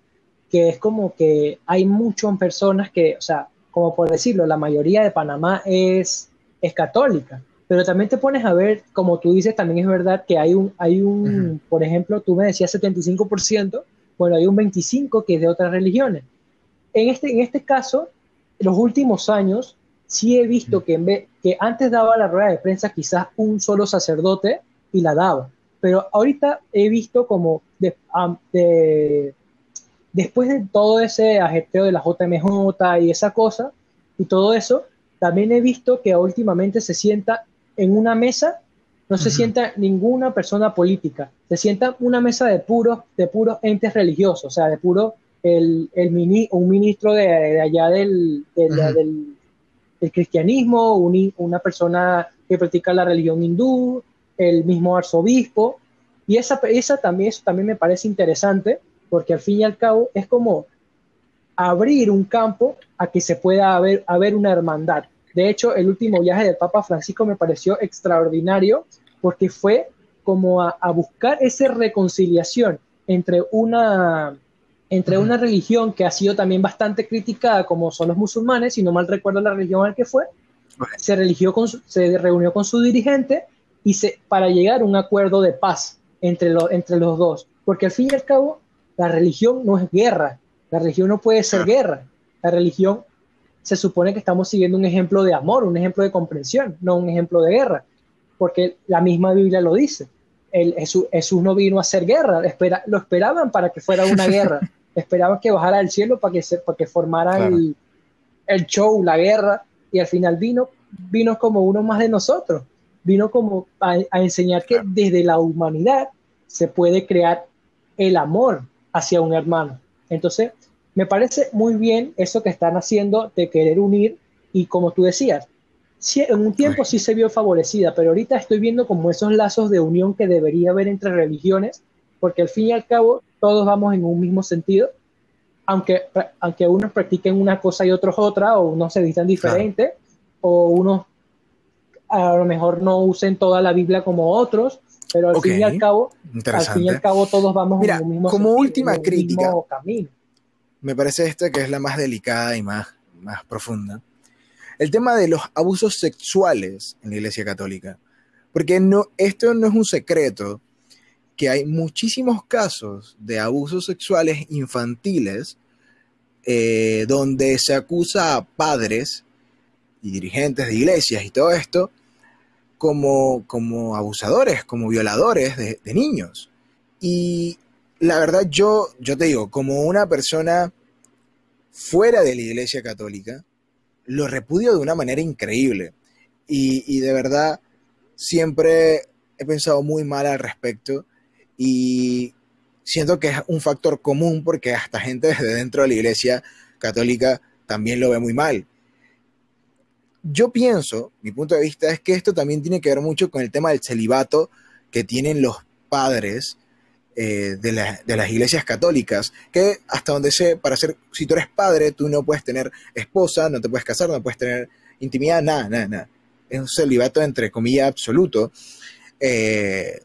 que es como que hay muchas personas que, o sea, como por decirlo, la mayoría de Panamá es, es católica. Pero también te pones a ver, como tú dices, también es verdad que hay un, hay un por ejemplo, tú me decías 75%, bueno, hay un 25% que es de otras religiones. En este, en este caso, en los últimos años, sí he visto que, en vez, que antes daba la rueda de prensa quizás un solo sacerdote y la daba. pero ahorita he visto como de, después de todo ese ajeteo de la JMJ y esa cosa y todo eso, también he visto que últimamente se sienta en una mesa, no se sienta ninguna persona política, se sienta una mesa de puros, de puros entes religiosos, o sea, de puro el, el mini, un ministro de, allá del, del, cristianismo, una persona que practica la religión hindú, el mismo arzobispo, y esa, esa también, eso también me parece interesante, porque al fin y al cabo es como abrir un campo a que se pueda haber, haber una hermandad. De hecho, el último viaje del Papa Francisco me pareció extraordinario porque fue como a, buscar esa reconciliación entre una, entre una religión que ha sido también bastante criticada, como son los musulmanes, si no mal recuerdo la religión al que fue, se, religió con se reunió con su dirigente y se, para llegar a un acuerdo de paz entre, entre los dos. Porque al fin y al cabo, la religión no es guerra, la religión no puede ser guerra, la religión se supone que estamos siguiendo un ejemplo de amor, un ejemplo de comprensión, no un ejemplo de guerra, porque la misma Biblia lo dice. El, Jesús, no vino a hacer guerra, espera, lo esperaban para que fuera una guerra, esperaban que bajara del cielo para que, se, para que formara el, el, show, la guerra, y al final vino, vino como uno más de nosotros, vino como a, a enseñar que desde la humanidad se puede crear el amor hacia un hermano. Entonces, me parece muy bien eso que están haciendo de querer unir y como tú decías, en un tiempo sí se vio favorecida, pero ahorita estoy viendo como esos lazos de unión que debería haber entre religiones, porque al fin y al cabo todos vamos en un mismo sentido, aunque, aunque unos practiquen una cosa y otros otra, o unos se vistan diferente, o unos a lo mejor no usen toda la Biblia como otros, pero al fin y al cabo, al fin y al cabo todos vamos en un mismo como última crítica, camino. Me parece esta que es la más delicada y más, más profunda el tema de los abusos sexuales en la Iglesia Católica. Porque no, esto no es un secreto, que hay muchísimos casos de abusos sexuales infantiles eh, donde se acusa a padres y dirigentes de iglesias y todo esto como, como abusadores, como violadores de, de niños. Y la verdad yo, yo te digo, como una persona fuera de la Iglesia Católica, lo repudio de una manera increíble. Y, de verdad, siempre he pensado muy mal al respecto y siento que es un factor común porque hasta gente desde dentro de la iglesia católica también lo ve muy mal. Yo pienso, mi punto de vista es que esto también tiene que ver mucho con el tema del celibato que tienen los padres eh, de, las iglesias católicas, que hasta donde sé, para ser, si tú eres padre, tú no puedes tener esposa, no te puedes casar, no puedes tener intimidad, nada, nada, nada. Es un celibato entre comillas absoluto. Eh,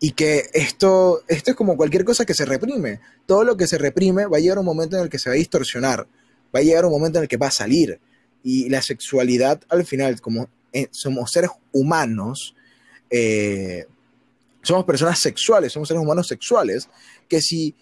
y que esto, esto es como cualquier cosa que se reprime. Todo lo que se reprime va a llegar un momento en el que se va a distorsionar, va a llegar un momento en el que va a salir. Y la sexualidad, al final, como eh, somos seres humanos, somos personas sexuales, somos seres humanos sexuales, que si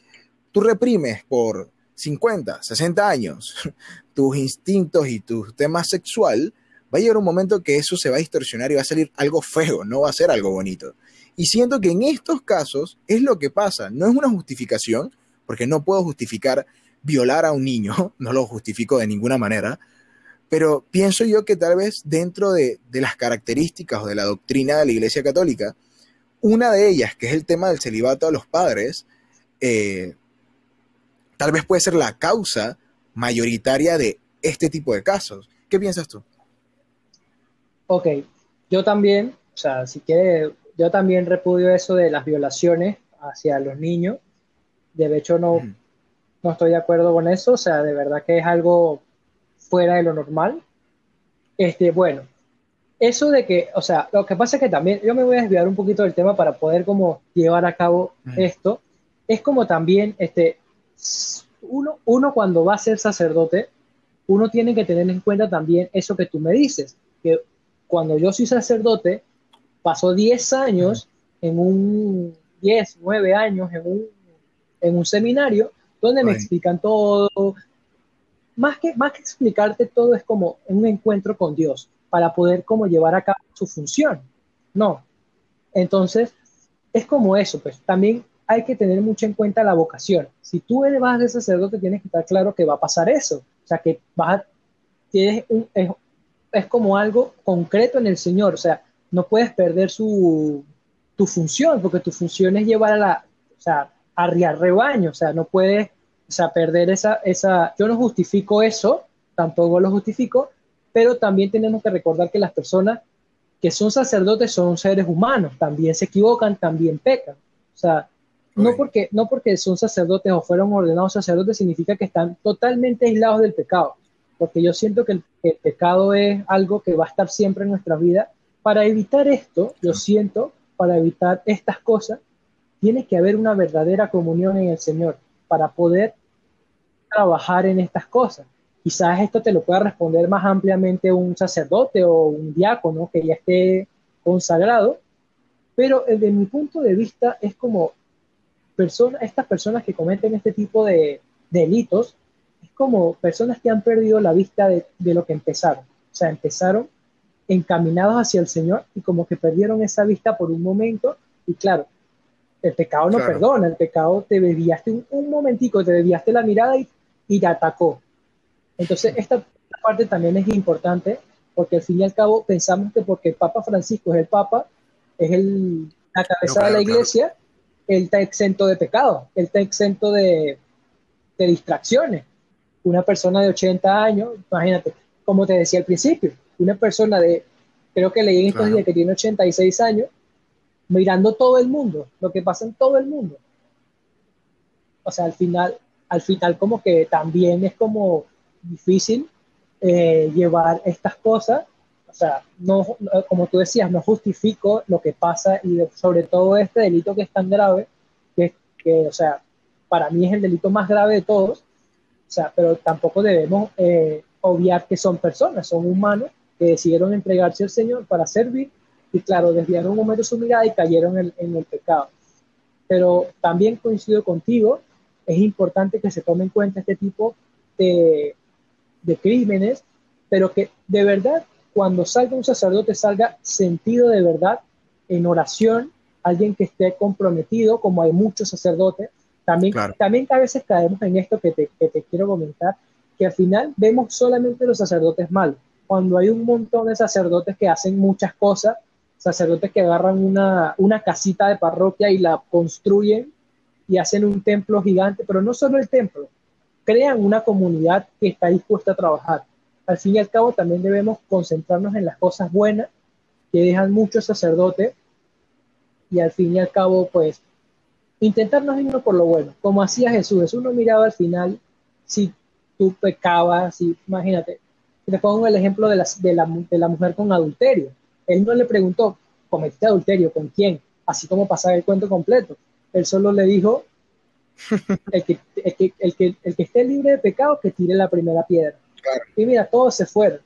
tú reprimes por 50, 60 años tus instintos y tu tema sexual, va a llegar un momento que eso se va a distorsionar y va a salir algo feo, no va a ser algo bonito. Y siento que en estos casos es lo que pasa, no es una justificación, porque no puedo justificar violar a un niño, no lo justifico de ninguna manera, pero pienso yo que tal vez dentro de, de las características o de la doctrina de la Iglesia Católica, una de ellas, que es el tema del celibato a los padres, eh, tal vez puede ser la causa mayoritaria de este tipo de casos. ¿Qué piensas tú? Ok, yo también, o sea, si quiere, yo también repudio eso de las violaciones hacia los niños. De hecho, no, no estoy de acuerdo con eso, o sea, de verdad que es algo fuera de lo normal. Este, bueno, eso de que, o sea, lo que pasa es que también, yo me voy a desviar un poquito del tema para poder como llevar a cabo esto, es como también, este, uno, uno cuando va a ser sacerdote, uno tiene que tener en cuenta también eso que tú me dices, que cuando yo soy sacerdote, paso 10 años en un, 10, 9 años en un, en un seminario, donde me explican todo, más que, más que explicarte todo, es como un encuentro con Dios para poder como llevar a cabo su función. No. Entonces, es como eso, pues también hay que tener mucho en cuenta la vocación. Si tú vas de sacerdote, tienes que estar claro que va a pasar eso. O sea, que vas a, tienes un, es, como algo concreto en el Señor. O sea, no puedes perder su, tu función, porque tu función es llevar a la, o sea, arriar rebaño. O sea, no puedes, o sea, perder esa, esa, yo no justifico eso, tampoco lo justifico, pero también tenemos que recordar que las personas que son sacerdotes son seres humanos, también se equivocan, también pecan. O sea, no porque, no porque son sacerdotes o fueron ordenados sacerdotes significa que están totalmente aislados del pecado, porque yo siento que el, pecado es algo que va a estar siempre en nuestra vida. Para evitar esto, yo siento, para evitar estas cosas, tiene que haber una verdadera comunión en el Señor para poder trabajar en estas cosas. Quizás esto te lo pueda responder más ampliamente un sacerdote o un diácono que ya esté consagrado, pero desde mi punto de vista es como personas, estas personas que cometen este tipo de, delitos, es como personas que han perdido la vista de, lo que empezaron. O sea, empezaron encaminados hacia el Señor y como que perdieron esa vista por un momento y claro, el pecado no perdona, el pecado te desviaste un, un, momentico, te desviaste la mirada y, y te atacó. Entonces, esta parte también es importante porque al fin y al cabo pensamos que porque el Papa Francisco es el Papa, es el, la cabeza de la iglesia, él está exento de pecado, él está exento de, de distracciones. Una persona de 80 años, imagínate, como te decía al principio, una persona de, creo que leí en estos días que tiene 86 años, mirando todo el mundo, lo que pasa en todo el mundo. O sea, al final, al final como que también es como difícil eh, llevar estas cosas. O sea, no, como tú decías, no justifico lo que pasa y sobre todo este delito que es tan grave, que, que, o sea, para mí es el delito más grave de todos. O sea, pero tampoco debemos eh, obviar que son personas, son humanos que decidieron entregarse al Señor para servir y claro, desviaron un momento su mirada y cayeron en, en el pecado. Pero también coincido contigo, es importante que se tome en cuenta este tipo de, de crímenes, pero que de verdad cuando salga un sacerdote salga sentido de verdad en oración, alguien que esté comprometido, como hay muchos sacerdotes. También, también a veces caemos en esto que te, que te quiero comentar, que al final vemos solamente los sacerdotes malos, cuando hay un montón de sacerdotes que hacen muchas cosas, sacerdotes que agarran una, una casita de parroquia y la construyen y hacen un templo gigante, pero no solo el templo, crean una comunidad que está dispuesta a trabajar. Al fin y al cabo, también debemos concentrarnos en las cosas buenas que dejan muchos sacerdotes y al fin y al cabo, pues, intentarnos irnos por lo bueno, como hacía Jesús. Jesús no miraba al final si tú pecabas, si, imagínate, te pongo el ejemplo de la, de, la, de la mujer con adulterio. Él no le preguntó, ¿cometiste adulterio con quién? Así como pasaba el cuento completo. Él solo le dijo, el que, el, que, el, que, esté libre de pecado, que tire la primera piedra. Y mira, todos se fueron,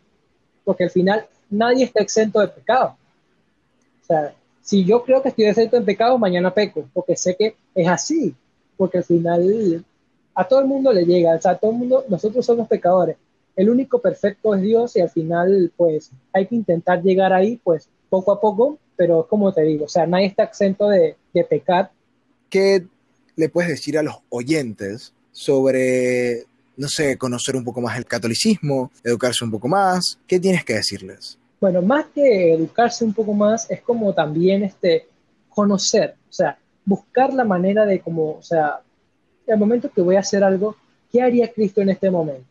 porque al final nadie está exento de pecado. O sea, si yo creo que estoy exento de pecado, mañana peco, porque sé que es así, porque al final a todo el mundo le llega, o sea, a todo el mundo, nosotros somos pecadores. El único perfecto es Dios y al final, pues, hay que intentar llegar ahí, pues, poco a poco, pero como te digo, o sea, nadie está exento de, de pecar. ¿Qué le puedes decir a los oyentes sobre, no sé, conocer un poco más el catolicismo, educarse un poco más? ¿Qué tienes que decirles? Bueno, más que educarse un poco más, es como también este, conocer, o sea, buscar la manera de como, o sea, el momento que voy a hacer algo, ¿qué haría Cristo en este momento?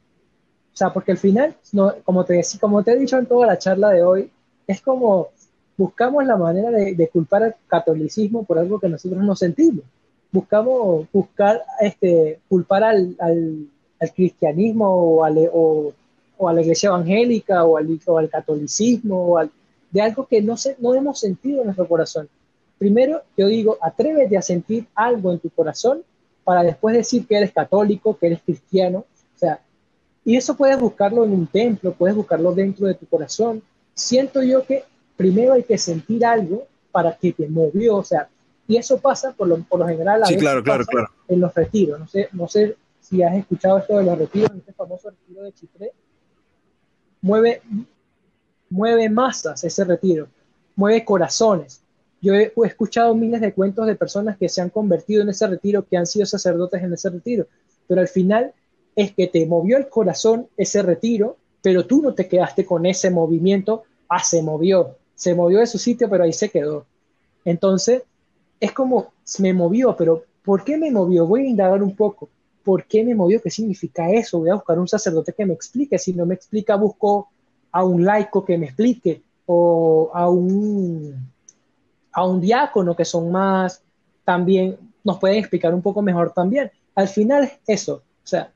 O sea, porque al final, no, como, te, como te he dicho en toda la charla de hoy, es como buscamos la manera de, de culpar al catolicismo por algo que nosotros no sentimos buscamos buscar este, culpar al, al, cristianismo o, o, o, a la iglesia evangélica o al, o al catolicismo o al, de algo que no, se, no hemos sentido en nuestro corazón. Primero, yo digo, atrévete a sentir algo en tu corazón para después decir que eres católico, que eres cristiano. O sea, y eso puedes buscarlo en un templo, puedes buscarlo dentro de tu corazón. Siento yo que primero hay que sentir algo para que te movió, o sea, y eso pasa por lo, por lo general sí, claro, claro, claro. en los retiros. No sé, no sé si has escuchado esto de los retiros, este famoso retiro de Chitré. Mueve, mueve masas ese retiro, mueve corazones. yo he, escuchado miles de cuentos de personas que se han convertido en ese retiro, que han sido sacerdotes en ese retiro, pero al final es que te movió el corazón ese retiro, pero tú no te quedaste con ese movimiento, ah, se movió, se movió de su sitio, pero ahí se quedó. Entonces, es como, me movió, pero ¿por qué me movió? Voy a indagar un poco. ¿Por qué me movió? ¿Qué significa eso? Voy a buscar un sacerdote que me explique. Si no me explica, busco a un laico que me explique o a un, a un diácono que son más también, nos pueden explicar un poco mejor también. Al final es eso, o sea,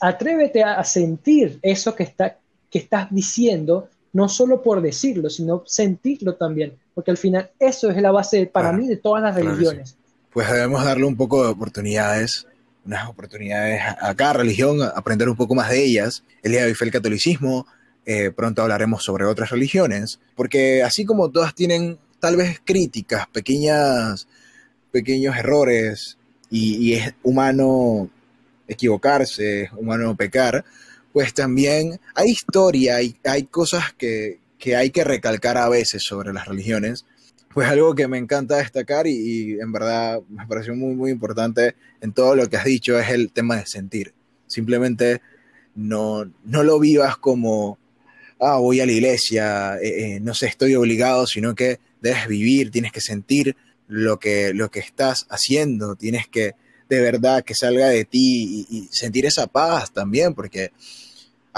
atrévete a sentir eso que, está, que estás diciendo, no solo por decirlo, sino sentirlo también, porque al final eso es la base para mí de todas las religiones. Pues debemos darle un poco de oportunidades, unas oportunidades a cada religión, aprender un poco más de ellas. El día de hoy fue el catolicismo, eh, pronto hablaremos sobre otras religiones, porque así como todas tienen tal vez críticas, pequeñas, pequeños errores, y, es humano equivocarse, es humano pecar, pues también hay historia, hay, hay cosas que, hay que recalcar a veces sobre las religiones. Pues algo que me encanta destacar y, y, en verdad me pareció muy, muy importante en todo lo que has dicho es el tema de sentir. Simplemente no, no lo vivas como ah, voy a la iglesia, eh, eh, no sé, estoy obligado, sino que debes vivir, tienes que sentir lo que, lo que estás haciendo, tienes que de verdad que salga de ti y, sentir esa paz también, porque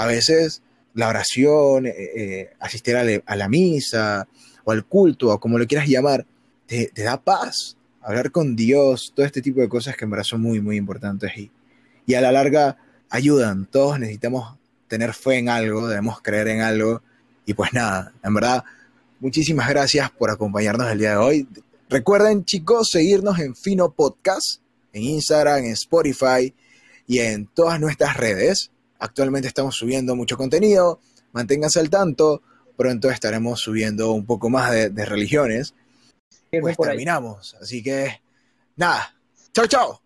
a veces la oración, eh, asistir a, la misa o al culto o como lo quieras llamar, te, te, da paz. Hablar con Dios, todo este tipo de cosas que en verdad son muy, muy importantes y, y a la larga ayudan. Todos necesitamos tener fe en algo, debemos creer en algo. Y pues nada, en verdad, muchísimas gracias por acompañarnos el día de hoy. Recuerden, chicos, seguirnos en Fino Podcast, en Instagram, en Spotify y en todas nuestras redes. Actualmente estamos subiendo mucho contenido, manténganse al tanto. Pronto estaremos subiendo un poco más de, religiones. Pues terminamos. Así que, nada. Chao, chao.